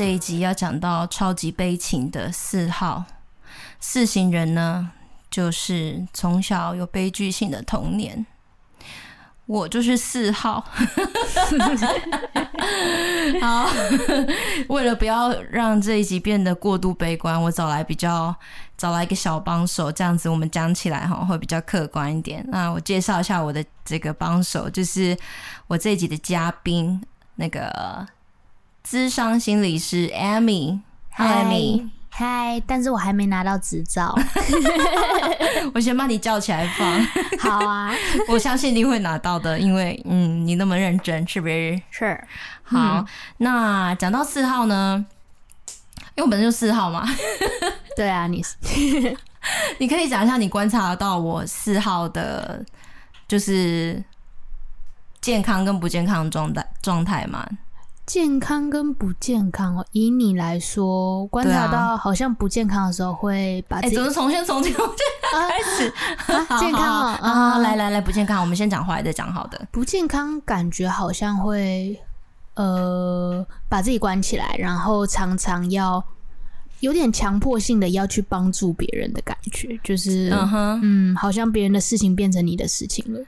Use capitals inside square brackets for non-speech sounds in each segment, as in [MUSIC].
这一集要讲到超级悲情的四号四型人呢，就是从小有悲剧性的童年。我就是四号。[LAUGHS] 好，为了不要让这一集变得过度悲观，我找来比较找来一个小帮手，这样子我们讲起来哈会比较客观一点。那我介绍一下我的这个帮手，就是我这一集的嘉宾，那个咨商心理师 Amy。Hi，Amy。嗨，但是我还没拿到执照。[LAUGHS] [LAUGHS] 我先把你叫起来放。[LAUGHS] 好啊，我相信你会拿到的，因为嗯，你那么认真，是不是？是。好，嗯、那讲到四号呢？因为我本身就四号嘛。对啊，你你可以讲一下你观察到我四号的，就是健康跟不健康的状态状态吗？健康跟不健康哦，以你来说，观察到好像不健康的时候会把自己，哎、欸，怎么从先从健康 [LAUGHS] 开始？啊、[LAUGHS] 健康啊，啊，来来来，不健康，我们先讲坏的，再讲好的。不健康感觉好像会呃把自己关起来，然后常常要有点强迫性的要去帮助别人的感觉，就是嗯哼，嗯，好像别人的事情变成你的事情了。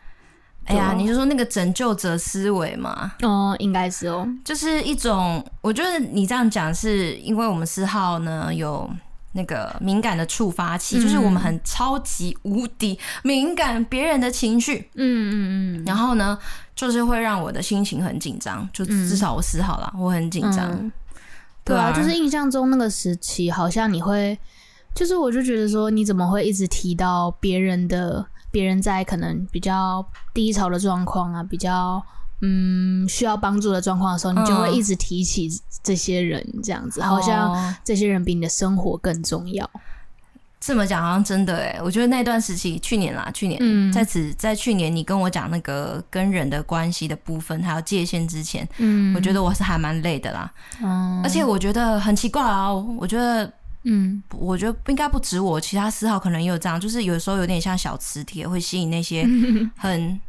哎呀，你就说那个拯救者思维嘛？哦，应该是哦，就是一种，我觉得你这样讲是因为我们四号呢有那个敏感的触发器，嗯、就是我们很超级无敌敏感别人的情绪，嗯嗯嗯，然后呢，就是会让我的心情很紧张，就至少我四号啦，我很紧张、嗯，对啊，就是印象中那个时期，好像你会，就是我就觉得说，你怎么会一直提到别人的？别人在可能比较低潮的状况啊，比较嗯需要帮助的状况的时候，你就会一直提起这些人，这样子，嗯、好像这些人比你的生活更重要。这么讲好像真的哎，我觉得那段时期，去年啦，去年、嗯、在此在去年你跟我讲那个跟人的关系的部分还有界限之前，嗯，我觉得我是还蛮累的啦，嗯，而且我觉得很奇怪啊，我觉得。嗯，我觉得应该不止我，其他四号可能也有这样，就是有时候有点像小磁铁，会吸引那些 [LAUGHS] 很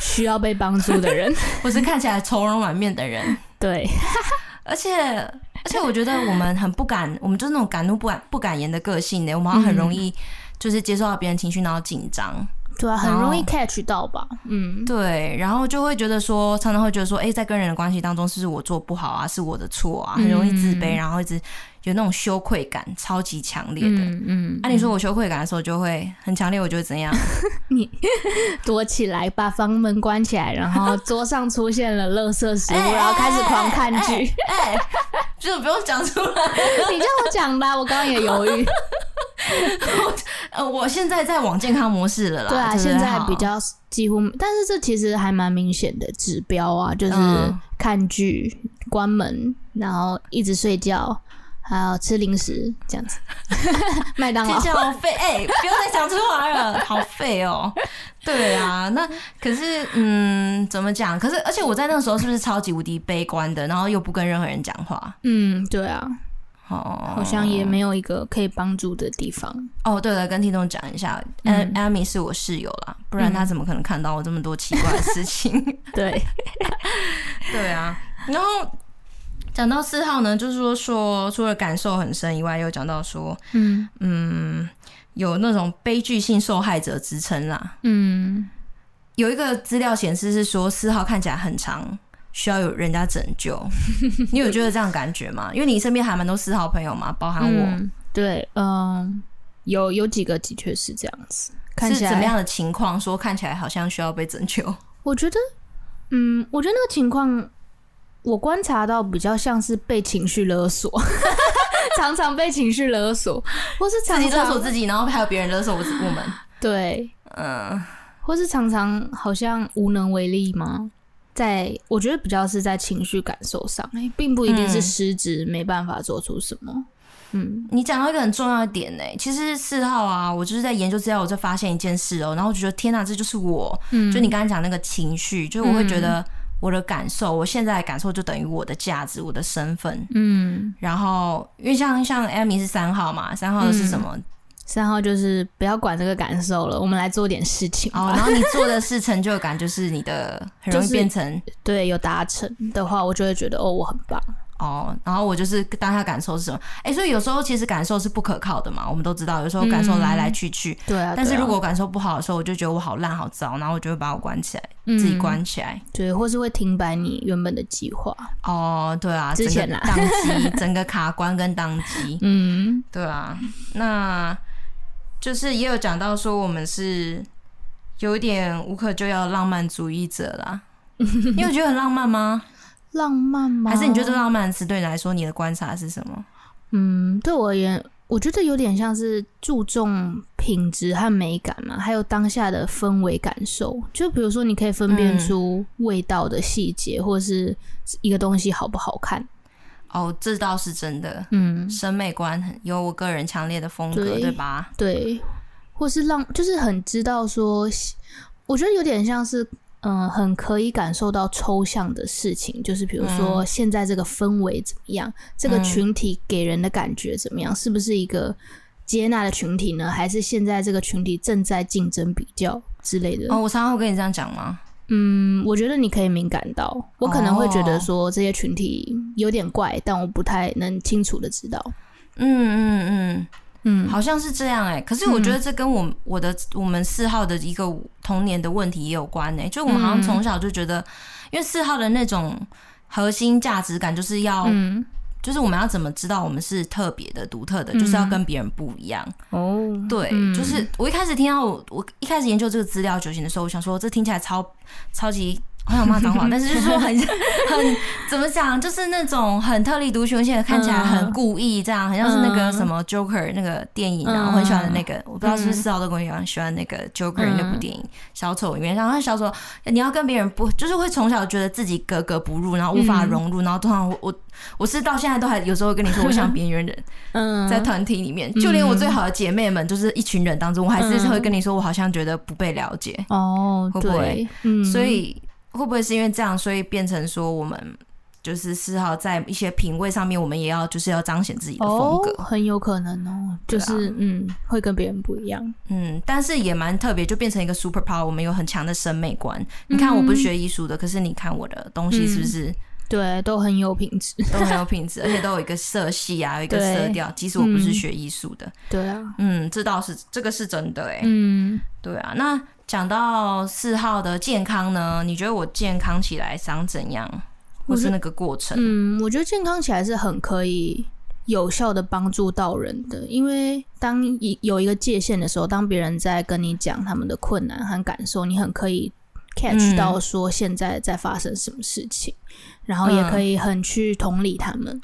需要被帮助的人，[LAUGHS] 或是看起来愁容满面的人。对，[LAUGHS] 而且而且我觉得我们很不敢，我们就是那种敢怒不敢不敢言的个性呢，我们好像很容易就是接受到别人情绪，然后紧张。对啊，很容易 catch 到吧？嗯，对，然后就会觉得说，常常会觉得说，哎，在跟人的关系当中，是不是我做不好啊？是我的错啊？很容易自卑，然后一直有那种羞愧感，超级强烈的。嗯嗯。按、啊、你说我羞愧感的时候，就会很强烈，我就会怎样？[LAUGHS] 你 [LAUGHS] 躲起来，把房门关起来，然后桌上出现了垃圾食物，然后开始狂看剧。哎，就是不用讲出来，[LAUGHS] 你叫我讲吧，我刚刚也犹豫。呃，我现在在往健康模式了啦。对啊，现在比较几乎，但是这其实还蛮明显的指标啊，就是看剧、关门，然后一直睡觉，还有吃零食这样子。[LAUGHS] 麦当劳，好废哎、欸！不要再讲出来了，好废哦、喔。对啊，那可是嗯，怎么讲？可是而且我在那个时候是不是超级无敌悲观的？然后又不跟任何人讲话。嗯，对啊。哦，好像也没有一个可以帮助的地方。哦，对了，跟听众讲一下，嗯，Amy 是我室友啦，不然他怎么可能看到我这么多奇怪的事情？嗯、[LAUGHS] 对，[LAUGHS] 对啊。然后讲到四号呢，就是说说除了感受很深以外，又讲到说，嗯嗯，有那种悲剧性受害者之称啦。嗯，有一个资料显示是说四号看起来很长。需要有人家拯救，[LAUGHS] 你有觉得这样感觉吗？因为你身边还蛮多四号朋友嘛，包含我。嗯、对，嗯、呃，有有几个的确是这样子。看起来是怎么样的情况？说看起来好像需要被拯救。我觉得，嗯，我觉得那个情况，我观察到比较像是被情绪勒索，[LAUGHS] 常常被情绪勒索，或是常常自己勒索自己，然后还有别人勒索我们。[LAUGHS] 对，嗯，或是常常好像无能为力吗？在我觉得比较是在情绪感受上，并不一定是实质没办法做出什么。嗯，你讲到一个很重要的点呢，其实四号啊，我就是在研究资料，我就发现一件事哦，然后我就觉得天哪，这就是我。嗯，就你刚才讲那个情绪，就是我会觉得我的感受，我现在的感受就等于我的价值，我的身份。嗯，然后因为像像 Amy 是三号嘛，三号的是什么？嗯三号就是不要管这个感受了，我们来做点事情。哦，然后你做的是成就感，就是你的很容易 [LAUGHS] 变成、就是、对有达成的话，我就会觉得哦，我很棒。哦，然后我就是当下感受是什么？哎，所以有时候其实感受是不可靠的嘛，我们都知道，有时候感受来来去去。嗯、对啊。但是如果感受不好的时候，我就觉得我好烂好糟，然后我就会把我关起来，嗯、自己关起来。对，或是会停摆你原本的计划。哦，对啊，之前啦，当机，[LAUGHS] 整个卡关跟当机。嗯，对啊。那就是也有讲到说，我们是有点无可救药的浪漫主义者啦。[LAUGHS] 你有觉得很浪漫吗？浪漫吗？还是你觉得浪漫词对你来说，你的观察是什么？嗯，对我而言，我觉得有点像是注重品质和美感嘛，还有当下的氛围感受。就比如说，你可以分辨出味道的细节，嗯、或是一个东西好不好看。哦，这倒是真的。嗯，审美观有我个人强烈的风格，对，对吧？对，或是让就是很知道说，我觉得有点像是。嗯，很可以感受到抽象的事情，就是比如说现在这个氛围怎么样，嗯、这个群体给人的感觉怎么样，是不是一个接纳的群体呢？还是现在这个群体正在竞争比较之类的？哦，我常常会跟你这样讲吗？嗯，我觉得你可以敏感到，我可能会觉得说这些群体有点怪，但我不太能清楚的知道。嗯嗯嗯。嗯。嗯，好像是这样哎、欸，可是我觉得这跟我、嗯、我的我们四号的一个童年的问题也有关哎、欸，就我们好像从小就觉得，因为四号的那种核心价值感就是要，嗯、就是我们要怎么知道我们是特别的、独特的，就是要跟别人不一样。哦。对，嗯、就是我一开始听到我我一开始研究这个资料九型的时候，我想说这听起来超超级。我想骂脏话，[LAUGHS] 但是就是说很很怎么讲，就是那种很特立独行，而且看起来很故意，这样，很像是那个什么 Joker 那个电影啊，我很喜欢的那个，我不知道是不是四号的朋友喜欢那个 Joker 那部电影小丑里面，然后小丑你要跟别人不，就是会从小觉得自己格格不入，然后无法融入，然后通常我我我是到现在都还有时候跟你说我像边缘人，[LAUGHS] 嗯，在团体里面，就连我最好的姐妹们，就是一群人当中，我还是会跟你说我好像觉得不被了解。哦，会不会？嗯，所以。会不会是因为这样，所以变成说我们就是丝毫在一些品味上面，我们也要就是要彰显自己的风格，哦、很有可能哦，就是、啊、嗯，会跟别人不一样，嗯，但是也蛮特别，就变成一个 super power，我们有很强的审美观。嗯、你看，我不是学艺术的，可是你看我的东西是不是？嗯、对，都很有品质，都很有品质，而且都有一个色系啊，有一个色调。对即使我不是学艺术的、嗯，对啊，嗯，这倒是这个是真的哎，嗯，对啊，那。讲到四号的健康呢，你觉得我健康起来想怎样，或是那个过程？嗯，我觉得健康起来是很可以有效的帮助到人的，因为当一有一个界限的时候，当别人在跟你讲他们的困难和感受，你很可以 catch 到说现在在发生什么事情，嗯、然后也可以很去同理他们。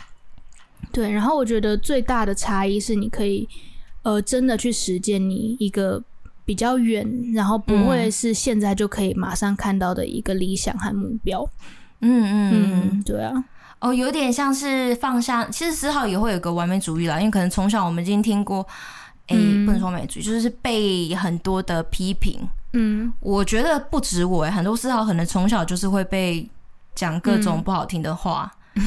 对，然后我觉得最大的差异是，你可以呃真的去实践你一个。比较远，然后不会是现在就可以马上看到的一个理想和目标。嗯嗯嗯，对啊。哦，有点像是放下。其实思浩也会有个完美主义啦，因为可能从小我们已经听过，哎、嗯，不能说完美主义，就是被很多的批评。嗯，我觉得不止我，很多思浩可能从小就是会被讲各种不好听的话。嗯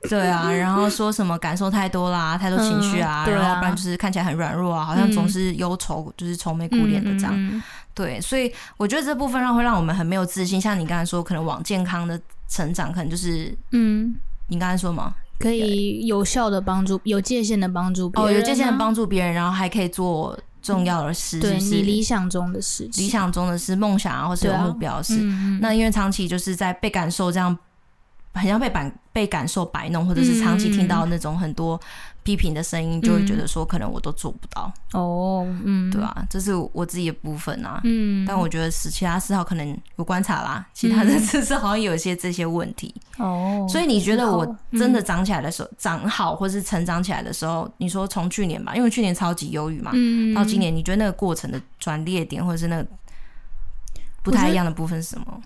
[LAUGHS] 对啊，然后说什么感受太多啦，太多情绪啊，嗯、然后不然就是看起来很软弱啊，好像总是忧愁，嗯、就是愁眉苦脸的这样。嗯、对，所以我觉得这部分让会让我们很没有自信。像你刚才说，可能往健康的成长，可能就是嗯，你刚才说吗？可以有效的帮助，有界限的帮助别人，哦，有界限的帮助别人，然后还可以做重要的事，是你理想中的事情，理想中的是梦想啊，或是有目标的事。啊嗯、那因为长期就是在被感受这样。很像被感被感受摆弄，或者是长期听到那种很多批评的声音，就会觉得说可能我都做不到。哦，嗯，对啊，这是我自己的部分啊，嗯，但我觉得是其他四号可能有观察啦，其他的四是好像有一些这些问题。哦，所以你觉得我真的长起来的时候，长好或是成长起来的时候，你说从去年吧，因为去年超级忧郁嘛，嗯，到今年，你觉得那个过程的转捩点，或者是那个不太一样的部分是什么？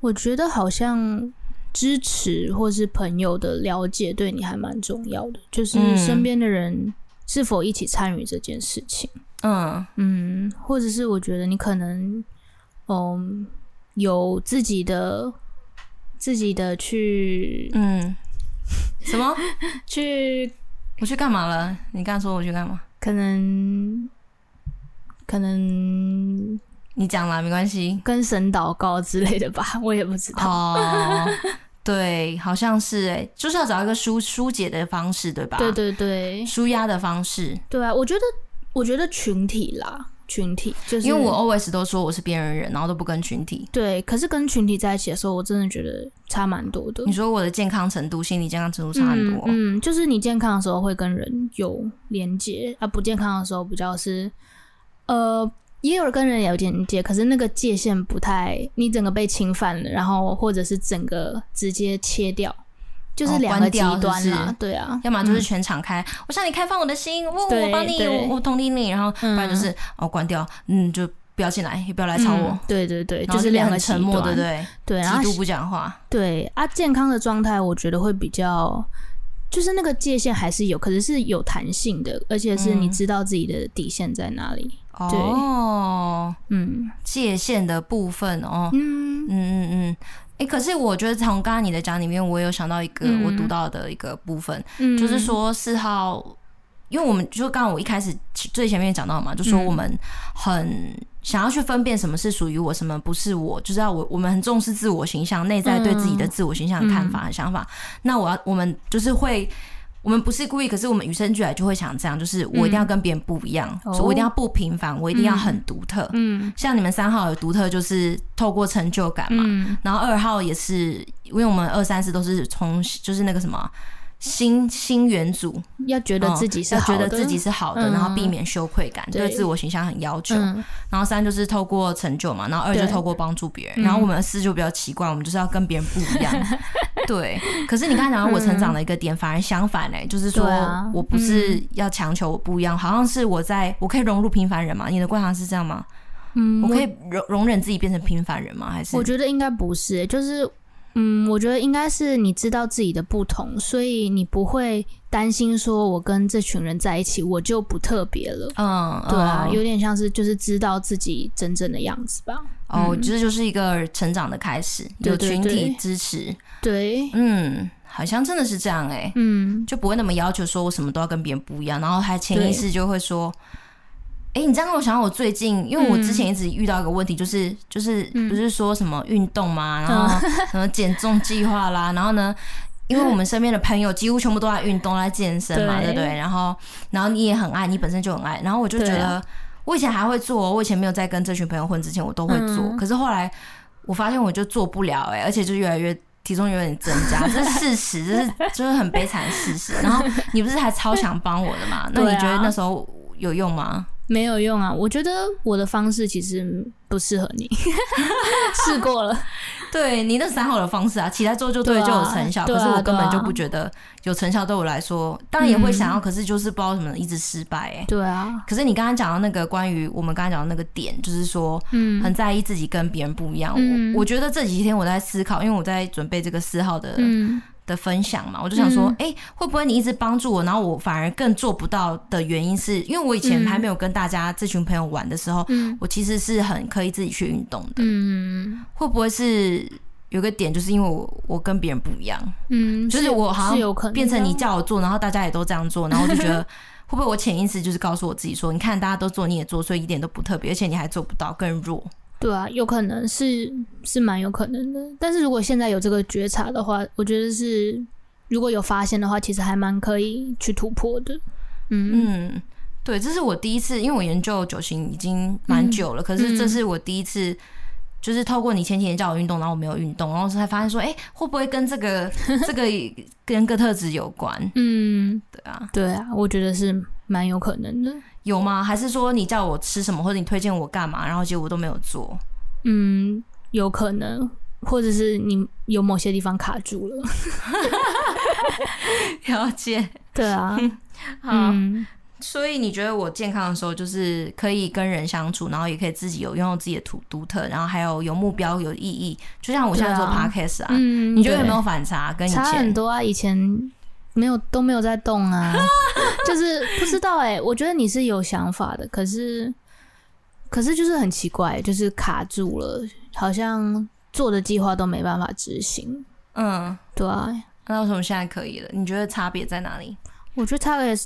我觉得好像。支持或是朋友的了解对你还蛮重要的，就是身边的人是否一起参与这件事情，嗯嗯，或者是我觉得你可能，嗯，有自己的自己的去，嗯，什么 [LAUGHS] 去？我去干嘛了？你刚说我去干嘛？可能可能你讲啦没关系，跟神祷告之类的吧，我也不知道。哦对，好像是哎，就是要找一个疏疏解的方式，对吧？对对对，舒压的方式。对啊，我觉得，我觉得群体啦，群体就是因为我 always 都说我是边缘人，然后都不跟群体。对，可是跟群体在一起的时候，我真的觉得差蛮多的。你说我的健康程度，心理健康程度差很多。嗯，嗯，就是你健康的时候会跟人有连接，啊，不健康的时候比较是，呃。也有跟人有连接，可是那个界限不太，你整个被侵犯了，然后或者是整个直接切掉，就是两个极端啦，对啊，要么就是全敞开，我向你开放我的心，我我帮你，我我同理你，然后不然就是哦关掉，嗯，就不要进来，也不要来吵我，对对对，就是两个沉默，对不对？对，极度不讲话，对啊，健康的状态我觉得会比较，就是那个界限还是有，可是是有弹性的，而且是你知道自己的底线在哪里。哦，嗯，界限的部分哦，嗯。嗯嗯嗯，哎、欸，可是我觉得从刚刚你的讲里面，我有想到一个我读到的一个部分，嗯、就是说四号，因为我们就刚刚我一开始最前面讲到嘛，就说我们很想要去分辨什么是属于我，什么不是我，就是要我我们很重视自我形象，内在对自己的自我形象的看法和想法。那我要我们就是会。我们不是故意，可是我们与生俱来就会想这样，就是我一定要跟别人不一样，嗯、所以我一定要不平凡，我一定要很独特。嗯，像你们三号有独特，就是透过成就感嘛。嗯、然后二号也是，因为我们二三四都是从就是那个什么。新新元祖要觉得自己是好的，嗯、觉得自己是好的，嗯、然后避免羞愧感，对，对自我形象很要求。嗯、然后三就是透过成就嘛，然后二就透过帮助别人。然后我们四就比较奇怪，我们就是要跟别人不一样。[LAUGHS] 嗯、对，可是你刚才讲到我成长的一个点，嗯、反而相反嘞，就是说我不是要强求我不一样，好像是我在我可以融入平凡人嘛？你的观察是这样吗？嗯，我可以容容忍自己变成平凡人吗？还是我觉得应该不是，就是。嗯，我觉得应该是你知道自己的不同，所以你不会担心说，我跟这群人在一起，我就不特别了。嗯，对啊，有点像是就是知道自己真正的样子吧。哦，这就是一个成长的开始，有群体支持。对，嗯，好像真的是这样哎。嗯，就不会那么要求说我什么都要跟别人不一样，然后还潜意识就会说。哎、欸，你这样让我想到我最近，因为我之前一直遇到一个问题，就是、嗯、就是不是说什么运动嘛，然后什么减重计划啦，然后呢，因为我们身边的朋友几乎全部都在运动、在健身嘛，对不对，对？然后然后你也很爱，你本身就很爱，然后我就觉得，我以前还会做，我以前没有在跟这群朋友混之前，我都会做，嗯、可是后来我发现我就做不了、欸，哎，而且就越来越体重有点增加，这是事实，这是就是很悲惨的事实。然后你不是还超想帮我的嘛？那你觉得那时候有用吗？没有用啊！我觉得我的方式其实不适合你，[LAUGHS] 试过了。对，你那三号的方式啊，起来之后就对，就有成效。可是我根本就不觉得有成效，对我来说，当然也会想要，可是就是不知道为什么一直失败。哎，对啊。可是你刚刚讲到那个关于我们刚刚讲的那个点，就是说，嗯，很在意自己跟别人不一样。我我觉得这几天我在思考，因为我在准备这个四号的。的分享嘛，我就想说，哎、嗯。欸，会不会你一直帮助我，然后我反而更做不到的原因是，因为我以前还没有跟大家这群朋友玩的时候，嗯、我其实是很可以自己去运动的。嗯，会不会是有个点，就是因为我我跟别人不一样，嗯，就是我好像变成你叫我做，然后大家也都这样做，然后我就觉得 [LAUGHS] 会不会我潜意识就是告诉我自己说，你看大家都做，你也做，所以一点都不特别，而且你还做不到，更弱。对啊，有可能是是蛮有可能的，但是如果现在有这个觉察的话，我觉得是如果有发现的话，其实还蛮可以去突破的。嗯嗯，对，这是我第一次，因为我研究九型已经蛮久了，嗯、可是这是我第一次，就是透过你前几天叫我运动，然后我没有运动，然后才发现说，哎，会不会跟这个 [LAUGHS] 这个跟个特质有关？嗯，对啊，对啊，我觉得是蛮有可能的。有吗？还是说你叫我吃什么，或者你推荐我干嘛，然后结果我都没有做？嗯，有可能，或者是你有某些地方卡住了。[LAUGHS] 了解，对啊。好，嗯、所以你觉得我健康的时候，就是可以跟人相处，然后也可以自己有拥有自己的独独特，然后还有有目标、有意义。就像我现在做 podcast 啊，嗯，你觉得有没有反差？跟以前差很多啊，以前。没有都没有在动啊，[LAUGHS] 就是不知道哎、欸。我觉得你是有想法的，可是可是就是很奇怪，就是卡住了，好像做的计划都没办法执行。嗯，对啊。那为什么现在可以了？你觉得差别在哪里？我觉得差别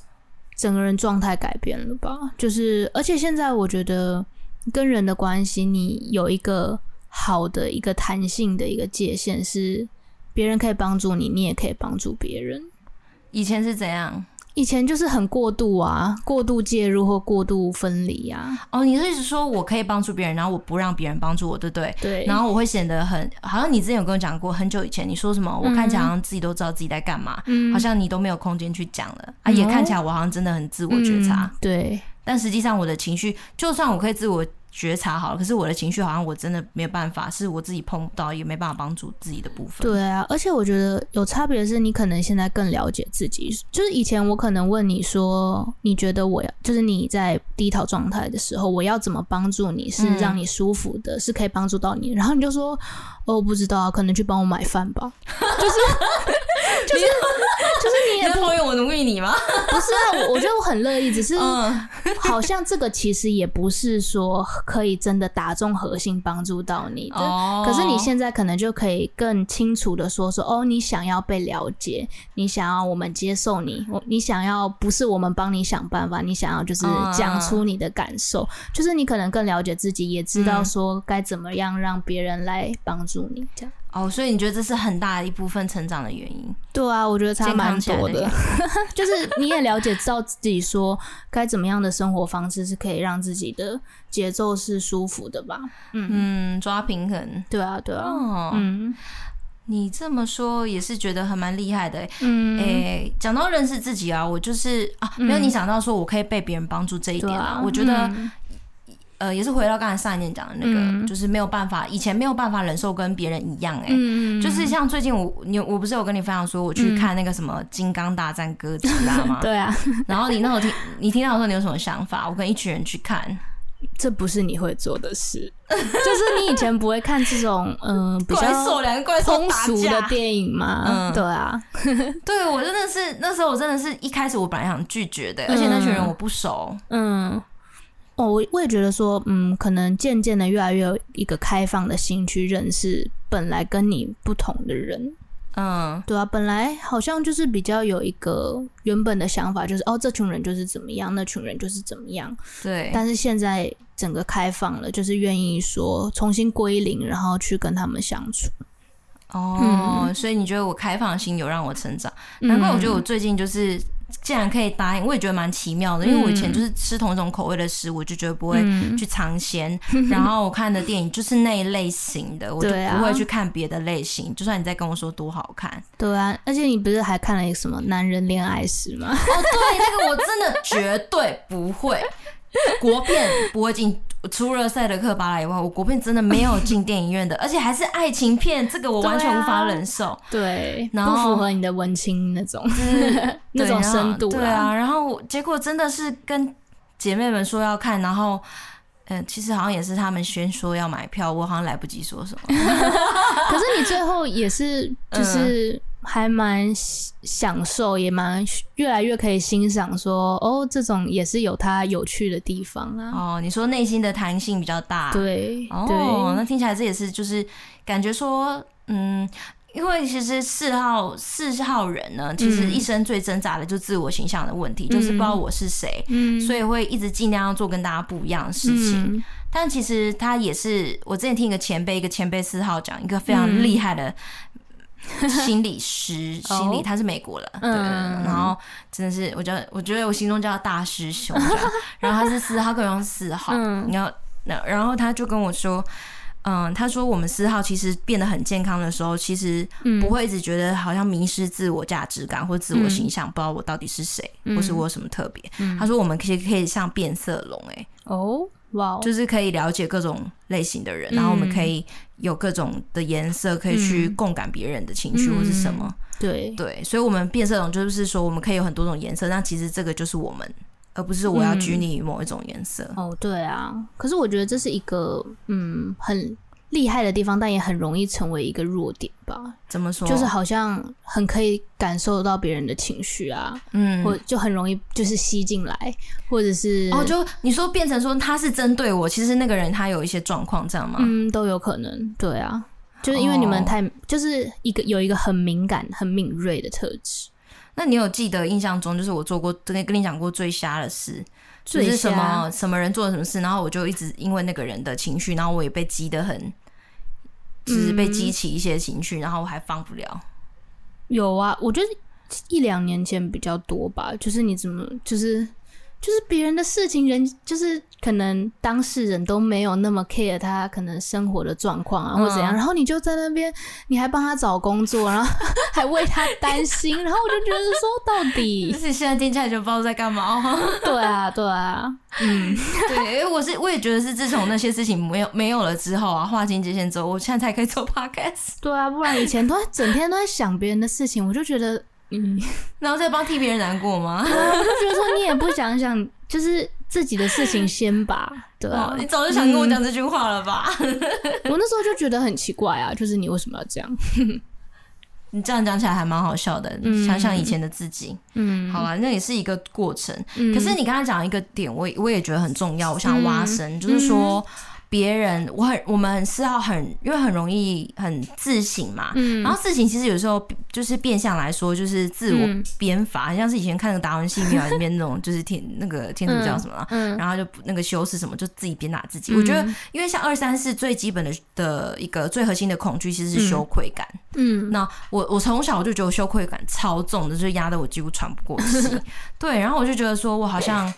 整个人状态改变了吧。就是而且现在我觉得跟人的关系，你有一个好的一个弹性的一个界限是。别人可以帮助你，你也可以帮助别人。以前是怎样？以前就是很过度啊，过度介入或过度分离啊。哦，你的意思是说我可以帮助别人，然后我不让别人帮助我，对不对？对。然后我会显得很，好像你之前有跟我讲过，很久以前你说什么，我看起来好像自己都知道自己在干嘛，嗯，好像你都没有空间去讲了啊，也看起来我好像真的很自我觉察，嗯，对。但实际上我的情绪，就算我可以自我。觉察好了，可是我的情绪好像我真的没有办法，是我自己碰不到，也没办法帮助自己的部分。对啊，而且我觉得有差别的是，你可能现在更了解自己。就是以前我可能问你说，你觉得我要，就是你在低潮状态的时候，我要怎么帮助你，是让你舒服的，嗯、是可以帮助到你。然后你就说，哦，不知道，可能去帮我买饭吧。[LAUGHS] 就是。[LAUGHS] 就是 [LAUGHS] 就是你我奴役你吗？不是啊，我我觉得我很乐意，只是好像这个其实也不是说可以真的打中核心帮助到你的。可是你现在可能就可以更清楚的说说哦，你想要被了解，你想要我们接受你，你想要不是我们帮你想办法，你想要就是讲出你的感受，就是你可能更了解自己，也知道说该怎么样让别人来帮助你这样。哦，所以你觉得这是很大的一部分成长的原因？对啊，我觉得差蛮多的。[LAUGHS] [LAUGHS] 就是你也了解到自己说该怎么样的生活方式是可以让自己的节奏是舒服的吧？嗯嗯，抓平衡。对啊，对啊。哦、嗯，你这么说也是觉得还蛮厉害的。嗯，诶、欸，讲到认识自己啊，我就是啊，没有你想到说我可以被别人帮助这一点啊，啊我觉得。嗯呃，也是回到刚才上一念讲的那个、嗯，就是没有办法，以前没有办法忍受跟别人一样、欸，哎、嗯，就是像最近我你我不是有跟你分享说我去看那个什么《金刚大战哥吉拉》吗？[LAUGHS] 对啊，[LAUGHS] 然后你那时候听你听到的时候，你有什么想法？我跟一群人去看，这不是你会做的事，就是你以前不会看这种嗯、呃、比较通俗的电影吗？嗯，对啊，[LAUGHS] 对我真的是那时候我真的是一开始我本来想拒绝的、欸，而且那群人我不熟，嗯。嗯哦，我我也觉得说，嗯，可能渐渐的越来越有一个开放的心去认识本来跟你不同的人，嗯，对啊，本来好像就是比较有一个原本的想法，就是哦，这群人就是怎么样，那群人就是怎么样，对。但是现在整个开放了，就是愿意说重新归零，然后去跟他们相处。哦，嗯，所以你觉得我开放的心有让我成长？难怪我觉得我最近就是。既然可以答应，我也觉得蛮奇妙的，因为我以前就是吃同一种口味的食物，我就觉得不会去尝鲜。嗯、[LAUGHS] 然后我看的电影就是那一类型的，[LAUGHS] 我就不会去看别的类型。就算你再跟我说多好看，对啊，而且你不是还看了一个什么男人恋爱史吗？[LAUGHS] 哦，对，那个我真的绝对不会，国片不会进。除了赛德克巴莱以外，我国片真的没有进电影院的，而且还是爱情片，这个我完全无法忍受。对，然后不符合你的文青那种，嗯、[LAUGHS] 那种深度。对啊，然后结果真的是跟姐妹们说要看，然后嗯，其实好像也是他们先说要买票，我好像来不及说什么。[LAUGHS] 可是你最后也是就是。嗯还蛮享受，也蛮越来越可以欣赏，说哦，这种也是有它有趣的地方啊。哦，你说内心的弹性比较大，对，哦，那听起来这也是就是感觉说，嗯，因为其实四号四号人呢，其实一生最挣扎的就是自我形象的问题，嗯，就是不知道我是谁，嗯，所以会一直尽量要做跟大家不一样的事情。嗯，但其实他也是，我之前听一个前辈，一个前辈四号讲一个非常厉害的。嗯心理 [LAUGHS] 师，心理他是美国的，对，然后真的是，我觉得，我觉得我心中叫他大师兄，然后他是四号，可能四号，你要那，然后他就跟我说，嗯，他说我们四号其实变得很健康的时候，其实不会一直觉得好像迷失自我价值感或自我形象，不知道我到底是谁，或是我有什么特别。他说我们其实可以像变色龙，哎，哦。哇、wow，就是可以了解各种类型的人，嗯，然后我们可以有各种的颜色，可以去共感别人的情绪或是什么。嗯、对对，所以，我们变色龙就是说，我们可以有很多种颜色，但其实这个就是我们，而不是我要拘泥于某一种颜色，嗯。哦，对啊。可是我觉得这是一个嗯很。厉害的地方，但也很容易成为一个弱点吧？怎么说？就是好像很可以感受到别人的情绪啊，嗯，或就很容易就是吸进来，或者是哦，就你说变成说他是针对我，其实那个人他有一些状况，这样吗？嗯，都有可能。对啊，就是因为你们太、哦、就是一个有一个很敏感、很敏锐的特质。那你有记得印象中，就是我做过跟跟你讲过最瞎的事？就是什么什么人做了什么事，然后我就一直因为那个人的情绪，然后我也被激得很，就是被激起一些情绪，然后我还放不了。有啊，我觉得一两年前比较多吧。就是你怎么，就是就是别人的事情，人就是可能当事人都没有那么 care 他可能生活的状况啊，或怎样，嗯、然后你就在那边，你还帮他找工作，[LAUGHS] 然后还为他担心，[LAUGHS] 然后我就觉得说，到底，[LAUGHS] 自己现在听起来就不知道在干嘛。对啊，对啊，嗯，对，因为我是我也觉得是自从那些事情没有没有了之后啊，划清界限之后，我现在才可以做 podcast。对啊，不然以前都整天都在想别人的事情，我就觉得。嗯，[LAUGHS] 然后再帮替别人难过吗？就觉得说你也不想想，就是自己的事情先吧。对啊，你早就想跟我讲这句话了吧？嗯、我那时候就觉得很奇怪啊，就是你为什么要这样？[LAUGHS] 你这样讲起来还蛮好笑的，嗯、想想以前的自己。嗯，好吧，那也是一个过程。嗯、可是你刚才讲一个点，我我也觉得很重要，我想挖深，嗯、就是说。嗯别人，我很我们很四号很，因为很容易很自省嘛，嗯，然后自省其实有时候就是变相来说就是自我鞭罚，嗯、像是以前看那个达文西密码里面那种，就是天那个天主教什么，嗯，然后就那个修饰什么，就自己鞭打自己。嗯、我觉得，因为像二三四最基本的的一个最核心的恐惧其实是羞愧感，嗯，那我我从小就觉得羞愧感超重的，就压得我几乎喘不过气，[LAUGHS] 对，然后我就觉得说我好像。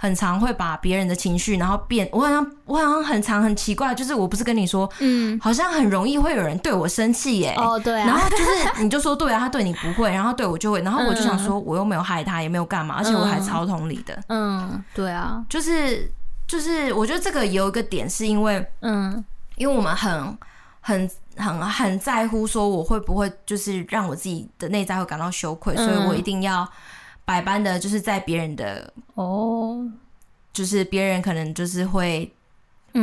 很常会把别人的情绪，然后变，我好像我好像很常很奇怪，就是我不是跟你说，嗯，好像很容易会有人对我生气耶，哦对啊，然后就是 [LAUGHS] 你就说对啊，他对你不会，然后对我就会，然后我就想说我又没有害他，也没有干嘛，而且我还超同理的，嗯，对啊，就是就是我觉得这个有一个点是因为，嗯，因为我们很很很很在乎说我会不会就是让我自己的内在会感到羞愧，所以我一定要。百般的就是在别人的哦，就是别人可能就是会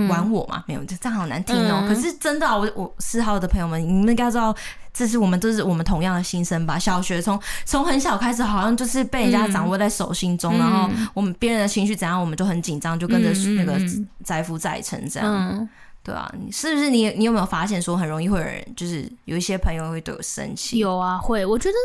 玩我嘛，嗯、没有，这这样好难听哦、喔。嗯、可是真的、啊，我我四号的朋友们，你们应该知道，这是我们都是我们同样的心声吧？小学从从很小开始，好像就是被人家掌握在手心中，嗯、然后我们别人的情绪怎样，我们就很紧张，就跟着那个载浮载沉这样。嗯、对啊，是不是你你有没有发现说很容易会有人，就是有一些朋友会对我生气？有啊，会，我觉得。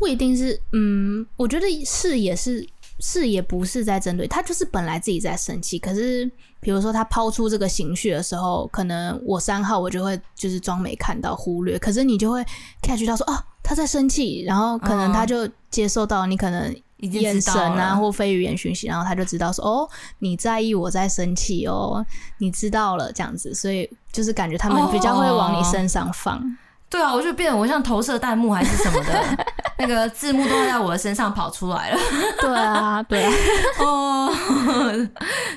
不一定是，嗯，我觉得是也是是也不是在针对他，就是本来自己在生气。可是比如说他抛出这个情绪的时候，可能我三号我就会就是装没看到忽略，可是你就会 catch 到说哦，他在生气，然后可能他就接受到你可能眼神啊或非语言讯息，然后他就知道说哦，你在意我在生气哦，你知道了这样子，所以就是感觉他们比较会往你身上放。哦对啊，我就变得我像投射弹幕还是什么的，[LAUGHS] 那个字幕都在我的身上跑出来了。对啊，对啊，哦，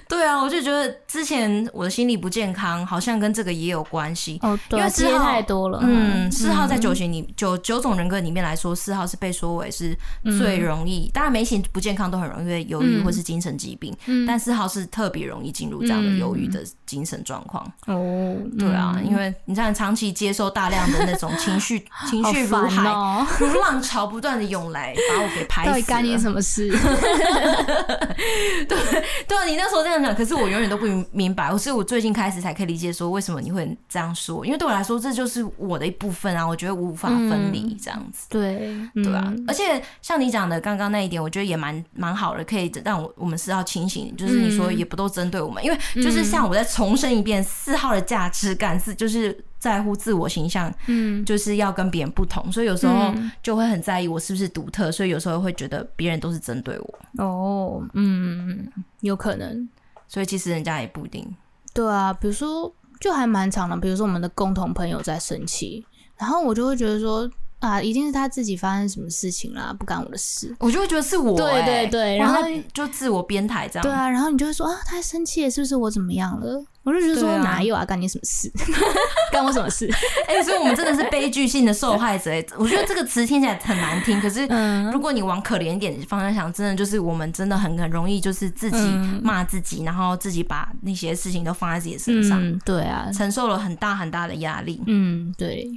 对啊，我就觉得之前我的心理不健康，好像跟这个也有关系。哦，对，因为四号太多了。嗯，四号在九型里九九种人格里面来说，四号是被说为是最容易。当然，每型不健康都很容易会忧郁或是精神疾病，但四号是特别容易进入这样的忧郁的精神状况。哦，对啊，因为你这样长期接受大量的那种。情绪 [LAUGHS] 情绪如海、喔、如浪潮不断的涌来，把我给拍死了。到底干你什么事？[LAUGHS] [LAUGHS] 对对啊，你那时候这样讲，可是我永远都不明白。我是我最近开始才可以理解，说为什么你会这样说。因为对我来说，这就是我的一部分啊。我觉得无法分离，这样子。嗯、对对啊，而且像你讲的刚刚那一点，我觉得也蛮蛮好的，可以让我我们是要清醒。就是你说也不都针对我们，因为就是像我再重申一遍，四号的价值感是就是。在乎自我形象，嗯，就是要跟别人不同，所以有时候就会很在意我是不是独特，所以有时候会觉得别人都是针对我。哦，嗯，有可能，所以其实人家也不一定。对啊，比如说，就还蛮长的，比如说我们的共同朋友在生气，然后我就会觉得说。啊，一定是他自己发生什么事情啦，不干我的事。我就会觉得是我、欸，对对对，然后就自我编台这样。对啊，然后你就会说啊，他生气了，是不是我怎么样了？我就觉得说、啊、哪有啊，干你什么事？[LAUGHS] 干我什么事？哎、欸，所以我们真的是悲剧性的受害者、欸。我觉得这个词听起来很难听，可是如果你往可怜一点的方向想，真的就是我们真的很很容易就是自己骂自己，然后自己把那些事情都放在自己身上。嗯、对啊，承受了很大很大的压力。嗯，对。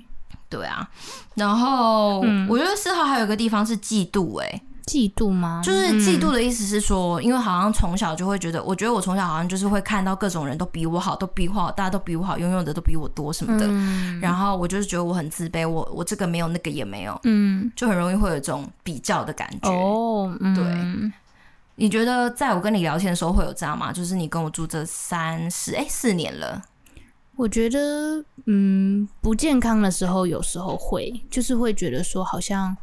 对啊，然后、嗯、我觉得四号还有一个地方是嫉妒、欸，哎，嫉妒吗？就是嫉妒的意思是说，嗯、因为好像从小就会觉得，我觉得我从小好像就是会看到各种人都比我好，都比我好，大家都比我好，拥有的都比我多什么的，嗯、然后我就是觉得我很自卑，我我这个没有，那个也没有，嗯，就很容易会有这种比较的感觉。哦，嗯、对，你觉得在我跟你聊天的时候会有这样吗？就是你跟我住这三四哎四年了。我觉得，嗯，不健康的时候，有时候会，就是会觉得说，好像，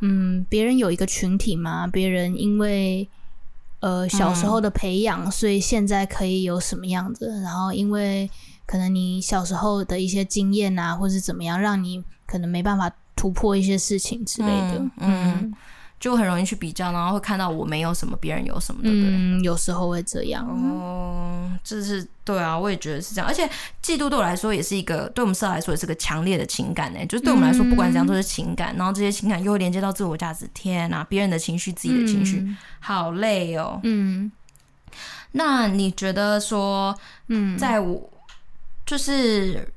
嗯，别人有一个群体嘛，别人因为，呃，小时候的培养，嗯，所以现在可以有什么样子，然后因为可能你小时候的一些经验啊，或是怎么样，让你可能没办法突破一些事情之类的，嗯。嗯就很容易去比较，然后会看到我没有什么，别人有什么，对不对？嗯，有时候会这样。哦，这是对啊，我也觉得是这样。而且嫉妒对我来说也是一个，对我们社来说也是个强烈的情感呢。就是对我们来说，不管怎样都是情感，嗯、然后这些情感又会连接到自我价值。天哪，别人的情绪，自己的情绪，嗯、好累哦。嗯，那你觉得说，嗯，在我就是。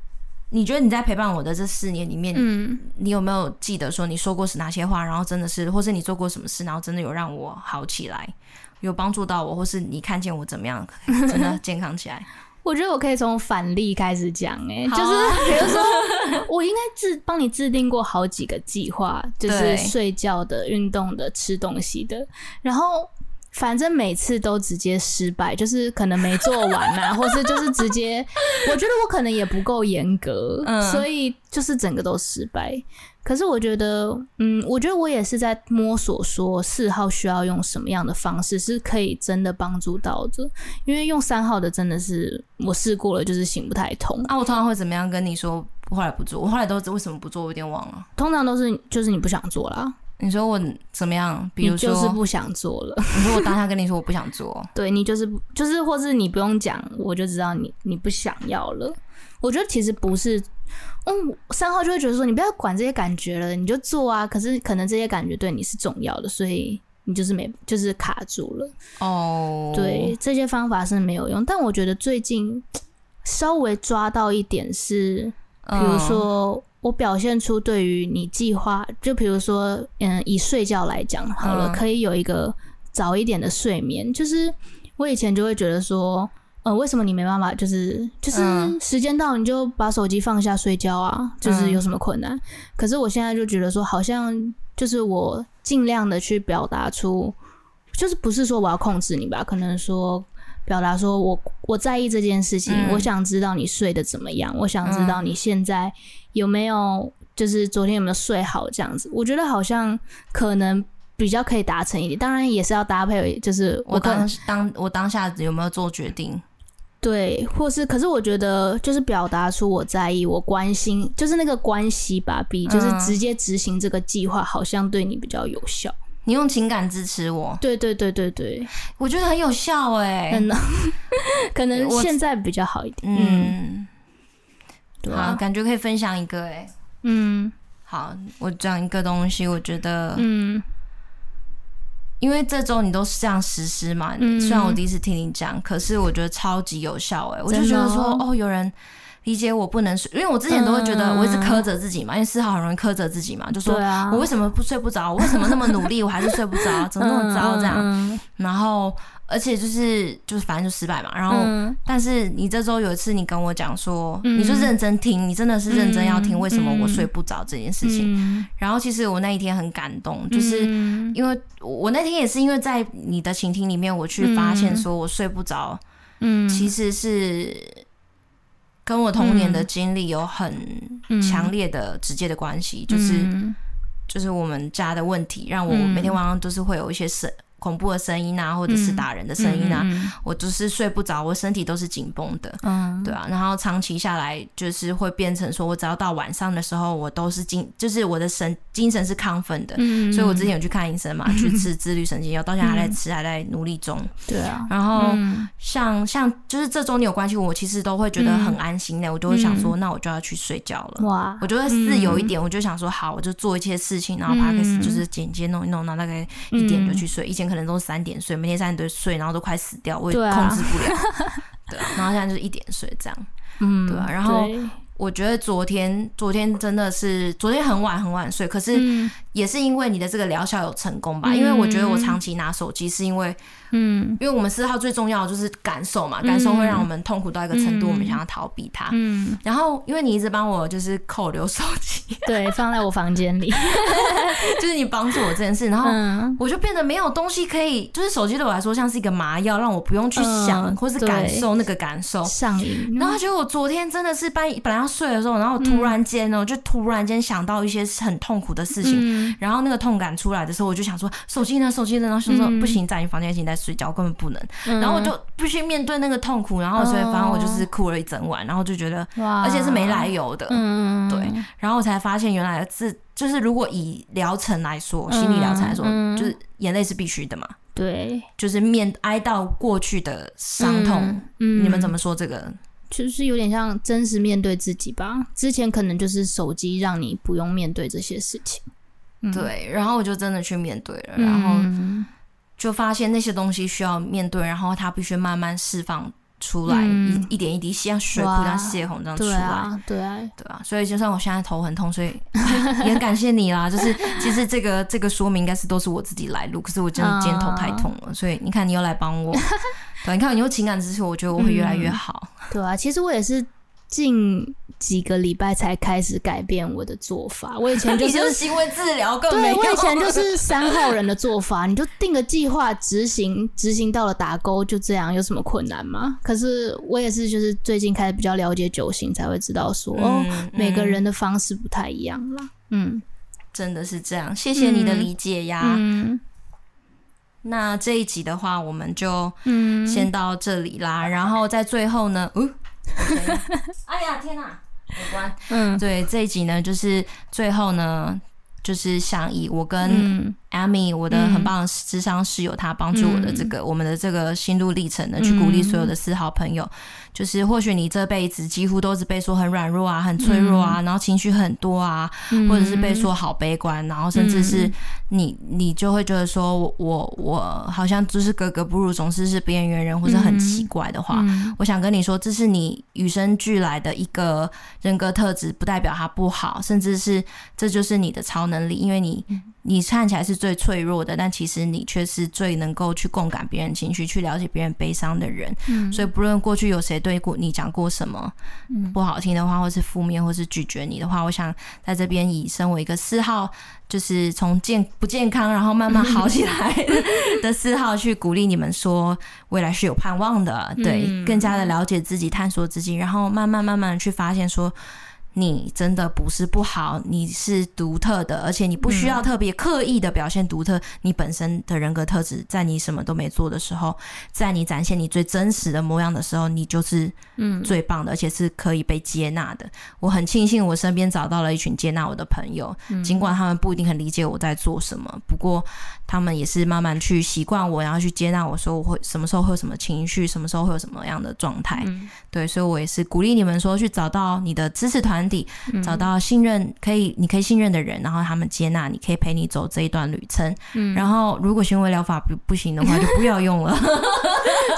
你觉得你在陪伴我的这四年里面，嗯，你有没有记得说你说过是哪些话，然后真的是，或是你做过什么事，然后真的有让我好起来，有帮助到我，或是你看见我怎么样，真的健康起来？我觉得我可以从反例开始讲，哎，就是比如说，我应该制帮你制定过好几个计划，就是睡觉的、运动的、吃东西的，然后。反正每次都直接失败，[LAUGHS] 就是可能没做完啊，[LAUGHS] 或是就是直接，我觉得我可能也不够严格，嗯，所以就是整个都失败。可是我觉得，嗯，我觉得我也是在摸索，说四号需要用什么样的方式是可以真的帮助到的，因为用三号的真的是我试过了，就是行不太通。啊，我通常会怎么样跟你说？后来不做，我后来都为什么不做？我有点忘了。通常都是就是你不想做啦。你说我怎么样？比如说就是不想做了。[LAUGHS] 你说我当下跟你说我不想做，对你就是就是，或是你不用讲，我就知道你你不想要了。我觉得其实不是，嗯，三号就会觉得说你不要管这些感觉了，你就做啊。可是可能这些感觉对你是重要的，所以你就是没就是卡住了。哦，对，这些方法是没有用。但我觉得最近稍微抓到一点是，比如说。我表现出对于你计划，就比如说，嗯，以睡觉来讲好了，可以有一个早一点的睡眠。就是我以前就会觉得说，呃，为什么你没办法？就是就是时间到你就把手机放下睡觉啊？就是有什么困难？可是我现在就觉得说，好像就是我尽量的去表达出，就是不是说我要控制你吧？可能说。表达说我我在意这件事情，嗯，我想知道你睡得怎么样，我想知道你现在有没有，就是昨天有没有睡好这样子。我觉得好像可能比较可以达成一点，当然也是要搭配，就是我当当我当下有没有做决定，对，或是可是我觉得就是表达出我在意，我关心，就是那个关系吧，比就是直接执行这个计划好像对你比较有效。你用情感支持我，对对对对对，我觉得很有效哎、欸，真的，[LAUGHS] 可能现在比较好一点，嗯，对啊，感觉可以分享一个哎、欸，嗯，好，我讲一个东西，我觉得，嗯，因为这周你都是这样实施嘛，嗯、虽然我第一次听你讲，可是我觉得超级有效哎、欸，我就觉得说，哦，有人。理解我不能睡，因为我之前都会觉得我一直苛责自己嘛，嗯、因为四号很容易苛责自己嘛，就说我为什么不睡不着，我为什么那么努力，我还是睡不着，怎么那么糟？这样，嗯、然后。而且就是就是反正就失败嘛，然后、嗯、但是你这周有一次你跟我讲说，嗯、你就认真听，你真的是认真要听为什么我睡不着这件事情。嗯、然后其实我那一天很感动，就是因为我那天也是因为在你的倾听里面，我去发现说我睡不着，嗯，其实是跟我童年的经历有很强烈的直接的关系，就是就是我们家的问题让我每天晚上都是会有一些事。恐怖的声音啊，或者是打人的声音啊，我就是睡不着，我身体都是紧绷的，嗯，对啊，然后长期下来，就是会变成说，我只要到晚上的时候，我都是精，就是我的神精神是亢奋的，嗯，所以我之前有去看医生嘛，嗯、去吃自律神经药，到现在还在吃，嗯、还在努力中，对啊，然后像像就是这周你有关系，我其实都会觉得很安心的，嗯、我就会想说，那我就要去睡觉了，哇，我就会自由一点，我就想说，好，我就做一些事情，然后 Podcast 就是简接弄一弄，然后大概一点就去睡，以前。可能都是三点睡，每天三点多睡，然后都快死掉，我也控制不了。[LAUGHS] 对，然后现在就是一点睡这样，嗯，对啊。然后我觉得昨天，昨天真的是昨天很晚很晚睡，可是也是因为你的这个疗效有成功吧？嗯、因为我觉得我长期拿手机是因为。嗯，因为我们四号最重要的就是感受嘛，感受会让我们痛苦到一个程度，我们想要逃避它。嗯，然后因为你一直帮我就是扣留手机，对，放在我房间里，[LAUGHS] 就是你帮助我这件事，然后我就变得没有东西可以，就是手机对我来说像是一个麻药，让我不用去想或是感受那个感受上瘾。然后结果我昨天真的是半夜本来要睡的时候，然后突然间呢，就突然间想到一些很痛苦的事情，然后那个痛感出来的时候，我就想说手机呢，手机呢，然后想说不行，在你房间，请在。睡觉根本不能，然后我就必须面对那个痛苦，然后所以反正我就是哭了一整晚，然后就觉得，而且是没来由的，对，然后我才发现原来是就是如果以疗程来说，心理疗程来说，就是眼泪是必须的嘛，对，就是面哀悼过去的伤痛，你们怎么说这个？就是有点像真实面对自己吧，之前可能就是手机让你不用面对这些事情，对，然后我就真的去面对了，然后。就发现那些东西需要面对，然后它必须慢慢释放出来，嗯、一一点一滴像水库这样泄洪这样出来，对啊，对啊，对啊。所以就算我现在头很痛，所以 [LAUGHS] 也很感谢你啦。[LAUGHS] 就是其实这个这个说明应该是都是我自己来录，可是我真的今天头太痛了，嗯、所以你看你又来帮我，[LAUGHS] 对，你看你有情感支持，我觉得我会越来越好。嗯、对啊，其实我也是。近几个礼拜才开始改变我的做法。我以前 [LAUGHS] 就是，就是行为治疗，更对，我以前就是 [LAUGHS] 三号人的做法，你就定个计划执行，执行到了打勾，就这样，有什么困难吗？可是我也是，就是最近开始比较了解酒型，才会知道说，嗯、哦，每个人的方式不太一样啦。嗯，真的是这样。谢谢你的理解呀。嗯，那这一集的话，我们就嗯先到这里啦。嗯、然后在最后呢，嗯。[LAUGHS] 哎呀，天哪，没关。嗯，对，这一集呢，就是最后呢，就是想以我跟 Amy，我的很棒的智商室友，他帮助我的这个、嗯、我们的这个心路历程呢，去鼓励所有的四号朋友。就是或许你这辈子几乎都是被说很软弱啊，很脆弱啊，嗯、然后情绪很多啊，嗯、或者是被说好悲观，然后甚至是你你就会觉得说我我我好像就是格格不入，总是是边缘人或者很奇怪的话，嗯、我想跟你说，这是你与生俱来的一个人格特质，不代表它不好，甚至是这就是你的超能力，因为你。你看起来是最脆弱的，但其实你却是最能够去共感别人情绪、去了解别人悲伤的人。嗯，所以不论过去有谁对过你讲过什么不好听的话，或是负面，或是拒绝你的话，我想在这边以身为一个四号，就是从健不健康，然后慢慢 [LAUGHS] 好起来的四号，去鼓励你们说未来是有盼望的。对，更加的了解自己、探索自己，然后慢慢慢慢的去发现说。你真的不是不好，你是独特的，而且你不需要特别刻意的表现独特。嗯、你本身的人格特质，在你什么都没做的时候，在你展现你最真实的模样的时候，你就是嗯最棒的，而且是可以被接纳的。我很庆幸我身边找到了一群接纳我的朋友，尽管他们不一定很理解我在做什么，不过他们也是慢慢去习惯我，然后去接纳我说我会什么时候会有什么情绪，什么时候会有什么样的状态。嗯、对，所以我也是鼓励你们说去找到你的支持团。找到信任可以，你可以信任的人，然后他们接纳你，可以陪你走这一段旅程。嗯，然后如果行为疗法不不行的话，就不要 [LAUGHS] 用了。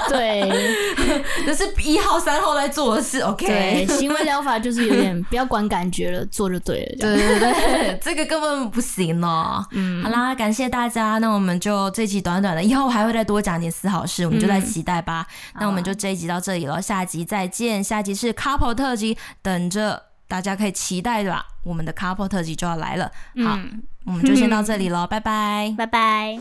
对，[LAUGHS] 那是一号、三号在做的事。OK，对，行为疗法就是有点不要管感觉了，做就对了。对对对，这个根本不行了。嗯，好啦，感谢大家，那我们就这集短短的，以后还会再多讲点四号事，我们就在期待吧。嗯、那我们就这一集到这里了，下集再见。下集是 Couple 特辑，等着。大家可以期待对吧？我们的 couple 特辑就要来了。好，我们就先到这里了，[LAUGHS] 拜拜，拜拜。